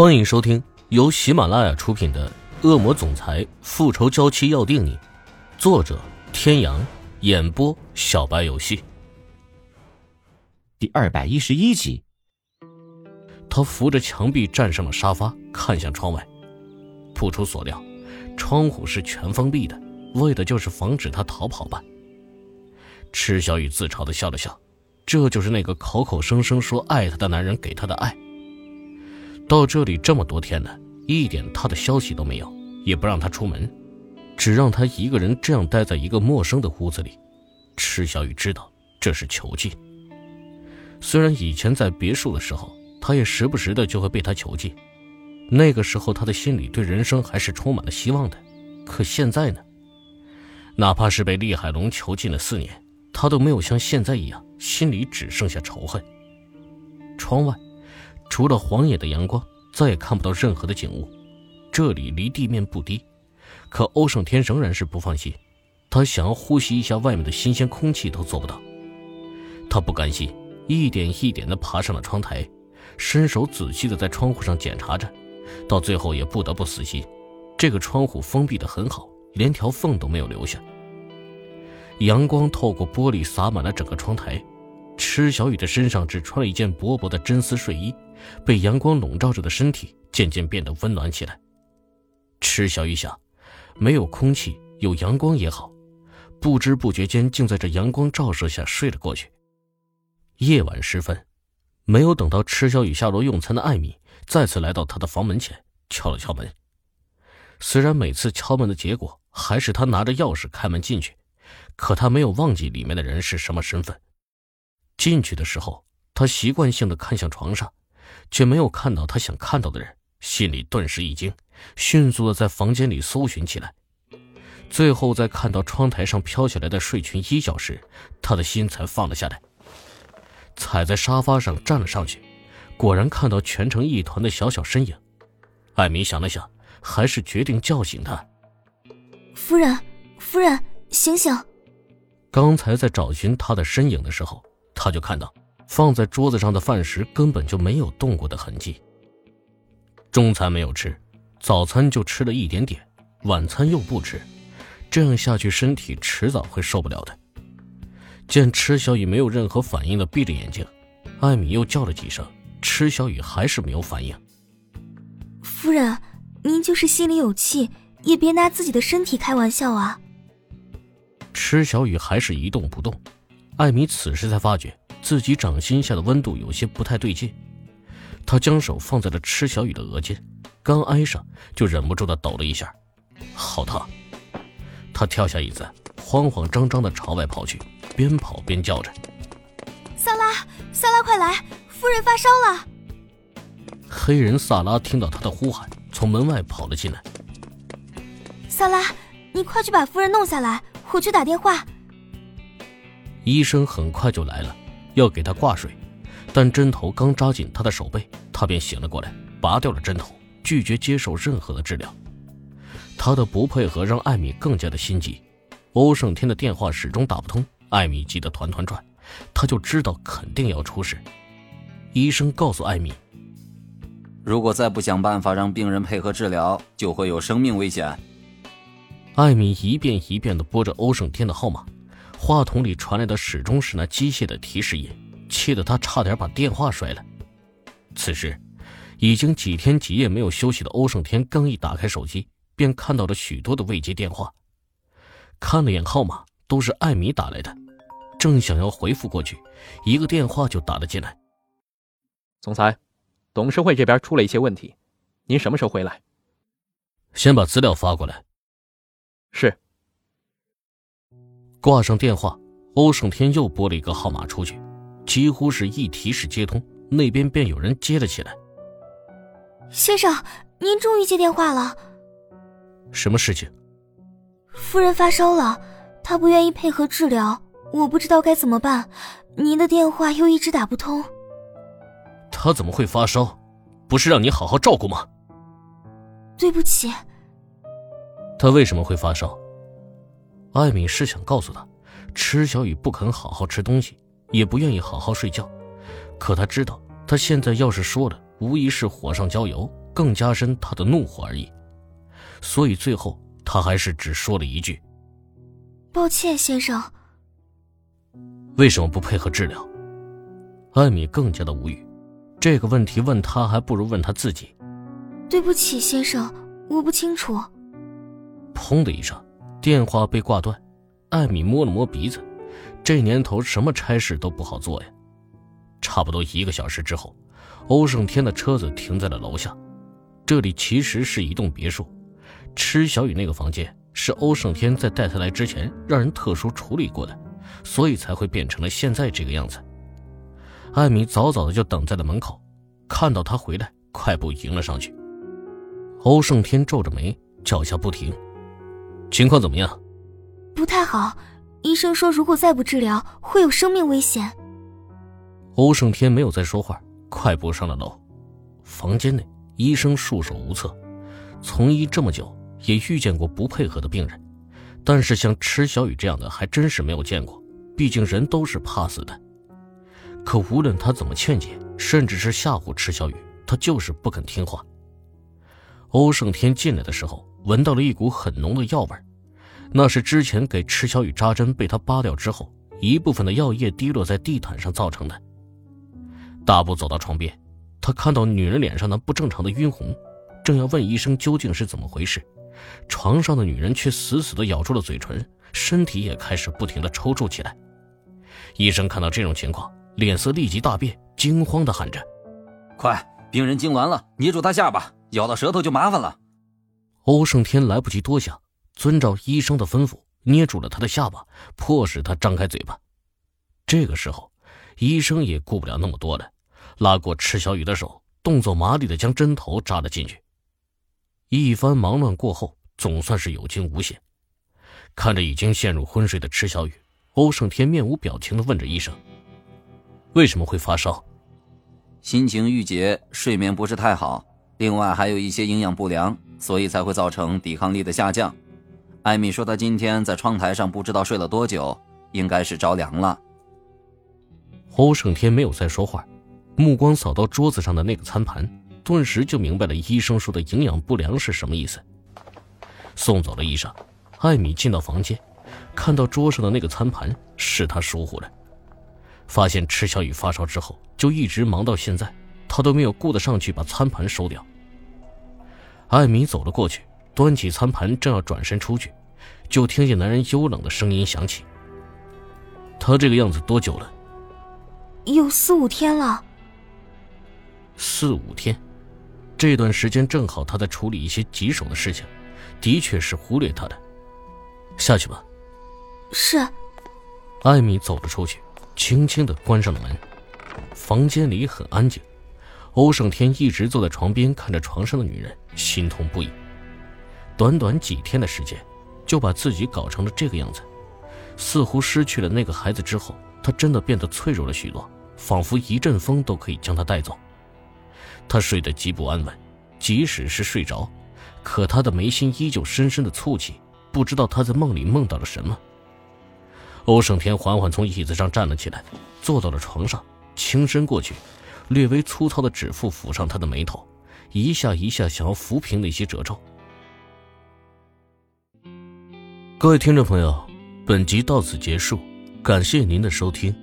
欢迎收听由喜马拉雅出品的《恶魔总裁复仇娇妻要定你》，作者：天阳，演播：小白游戏。第二百一十一集，他扶着墙壁站上了沙发，看向窗外。不出所料，窗户是全封闭的，为的就是防止他逃跑吧。池小雨自嘲的笑了笑，这就是那个口口声声说爱他的男人给他的爱。到这里这么多天了，一点他的消息都没有，也不让他出门，只让他一个人这样待在一个陌生的屋子里。池小雨知道这是囚禁。虽然以前在别墅的时候，他也时不时的就会被他囚禁，那个时候他的心里对人生还是充满了希望的。可现在呢？哪怕是被厉海龙囚禁了四年，他都没有像现在一样，心里只剩下仇恨。窗外。除了晃眼的阳光，再也看不到任何的景物。这里离地面不低，可欧胜天仍然是不放心。他想要呼吸一下外面的新鲜空气都做不到。他不甘心，一点一点地爬上了窗台，伸手仔细地在窗户上检查着。到最后也不得不死心，这个窗户封闭得很好，连条缝都没有留下。阳光透过玻璃洒满了整个窗台。池小雨的身上只穿了一件薄薄的真丝睡衣。被阳光笼罩着的身体渐渐变得温暖起来。池小雨想，没有空气，有阳光也好。不知不觉间，竟在这阳光照射下睡了过去。夜晚时分，没有等到池小雨下楼用餐的艾米再次来到他的房门前，敲了敲门。虽然每次敲门的结果还是他拿着钥匙开门进去，可他没有忘记里面的人是什么身份。进去的时候，他习惯性的看向床上。却没有看到他想看到的人，心里顿时一惊，迅速的在房间里搜寻起来。最后在看到窗台上飘下来的睡裙衣角时，他的心才放了下来。踩在沙发上站了上去，果然看到蜷成一团的小小身影。艾米想了想，还是决定叫醒他。夫人，夫人，醒醒！刚才在找寻他的身影的时候，他就看到。放在桌子上的饭食根本就没有动过的痕迹。中餐没有吃，早餐就吃了一点点，晚餐又不吃，这样下去身体迟早会受不了的。见池小雨没有任何反应的闭着眼睛，艾米又叫了几声，池小雨还是没有反应。夫人，您就是心里有气，也别拿自己的身体开玩笑啊。池小雨还是一动不动，艾米此时才发觉。自己掌心下的温度有些不太对劲，他将手放在了池小雨的额间，刚挨上就忍不住的抖了一下，好烫！他跳下椅子，慌慌张张的朝外跑去，边跑边叫着：“萨拉，萨拉，快来！夫人发烧了！”黑人萨拉听到他的呼喊，从门外跑了进来。萨拉，你快去把夫人弄下来，我去打电话。医生很快就来了。要给他挂水，但针头刚扎进他的手背，他便醒了过来，拔掉了针头，拒绝接受任何的治疗。他的不配合让艾米更加的心急。欧胜天的电话始终打不通，艾米急得团团转，他就知道肯定要出事。医生告诉艾米，如果再不想办法让病人配合治疗，就会有生命危险。艾米一遍一遍地拨着欧胜天的号码。话筒里传来的始终是那机械的提示音，气得他差点把电话摔了。此时，已经几天几夜没有休息的欧胜天刚一打开手机，便看到了许多的未接电话。看了眼号码，都是艾米打来的。正想要回复过去，一个电话就打了进来。总裁，董事会这边出了一些问题，您什么时候回来？先把资料发过来。是。挂上电话，欧胜天又拨了一个号码出去，几乎是一提示接通，那边便有人接了起来。先生，您终于接电话了。什么事情？夫人发烧了，她不愿意配合治疗，我不知道该怎么办。您的电话又一直打不通。她怎么会发烧？不是让你好好照顾吗？对不起。她为什么会发烧？艾米是想告诉他，池小雨不肯好好吃东西，也不愿意好好睡觉。可他知道，他现在要是说了，无疑是火上浇油，更加深他的怒火而已。所以最后他还是只说了一句：“抱歉，先生。”为什么不配合治疗？艾米更加的无语。这个问题问他，还不如问他自己。对不起，先生，我不清楚。砰的一声，电话被挂断。艾米摸了摸鼻子，这年头什么差事都不好做呀。差不多一个小时之后，欧胜天的车子停在了楼下。这里其实是一栋别墅，池小雨那个房间是欧胜天在带他来之前让人特殊处理过的，所以才会变成了现在这个样子。艾米早早的就等在了门口，看到他回来，快步迎了上去。欧胜天皱着眉，脚下不停。情况怎么样？不太好，医生说如果再不治疗，会有生命危险。欧胜天没有再说话，快步上了楼。房间内，医生束手无策。从医这么久，也遇见过不配合的病人，但是像池小雨这样的还真是没有见过。毕竟人都是怕死的。可无论他怎么劝解，甚至是吓唬池小雨，他就是不肯听话。欧胜天进来的时候，闻到了一股很浓的药味那是之前给池小雨扎针被他扒掉之后，一部分的药液滴落在地毯上造成的。大步走到床边，他看到女人脸上那不正常的晕红，正要问医生究竟是怎么回事，床上的女人却死死地咬住了嘴唇，身体也开始不停地抽搐起来。医生看到这种情况。脸色立即大变，惊慌的喊着：“快，病人痉挛了，捏住他下巴，咬到舌头就麻烦了。”欧胜天来不及多想，遵照医生的吩咐，捏住了他的下巴，迫使他张开嘴巴。这个时候，医生也顾不了那么多了，拉过池小雨的手，动作麻利的将针头扎了进去。一番忙乱过后，总算是有惊无险。看着已经陷入昏睡的池小雨，欧胜天面无表情的问着医生。为什么会发烧？心情郁结，睡眠不是太好，另外还有一些营养不良，所以才会造成抵抗力的下降。艾米说她今天在窗台上不知道睡了多久，应该是着凉了。欧胜天没有再说话，目光扫到桌子上的那个餐盘，顿时就明白了医生说的营养不良是什么意思。送走了医生，艾米进到房间，看到桌上的那个餐盘，是他疏忽了。发现池小雨发烧之后，就一直忙到现在，他都没有顾得上去把餐盘收掉。艾米走了过去，端起餐盘，正要转身出去，就听见男人幽冷的声音响起：“他这个样子多久了？”“有四五天了。”“四五天，这段时间正好他在处理一些棘手的事情，的确是忽略他的。下去吧。”“是。”艾米走了出去。轻轻的关上了门，房间里很安静。欧胜天一直坐在床边，看着床上的女人，心痛不已。短短几天的时间，就把自己搞成了这个样子，似乎失去了那个孩子之后，他真的变得脆弱了许多，仿佛一阵风都可以将他带走。他睡得极不安稳，即使是睡着，可他的眉心依旧深深的蹙起，不知道他在梦里梦到了什么。欧胜天缓缓从椅子上站了起来，坐到了床上，轻身过去，略微粗糙的指腹抚上他的眉头，一下一下想要抚平那些褶皱。各位听众朋友，本集到此结束，感谢您的收听。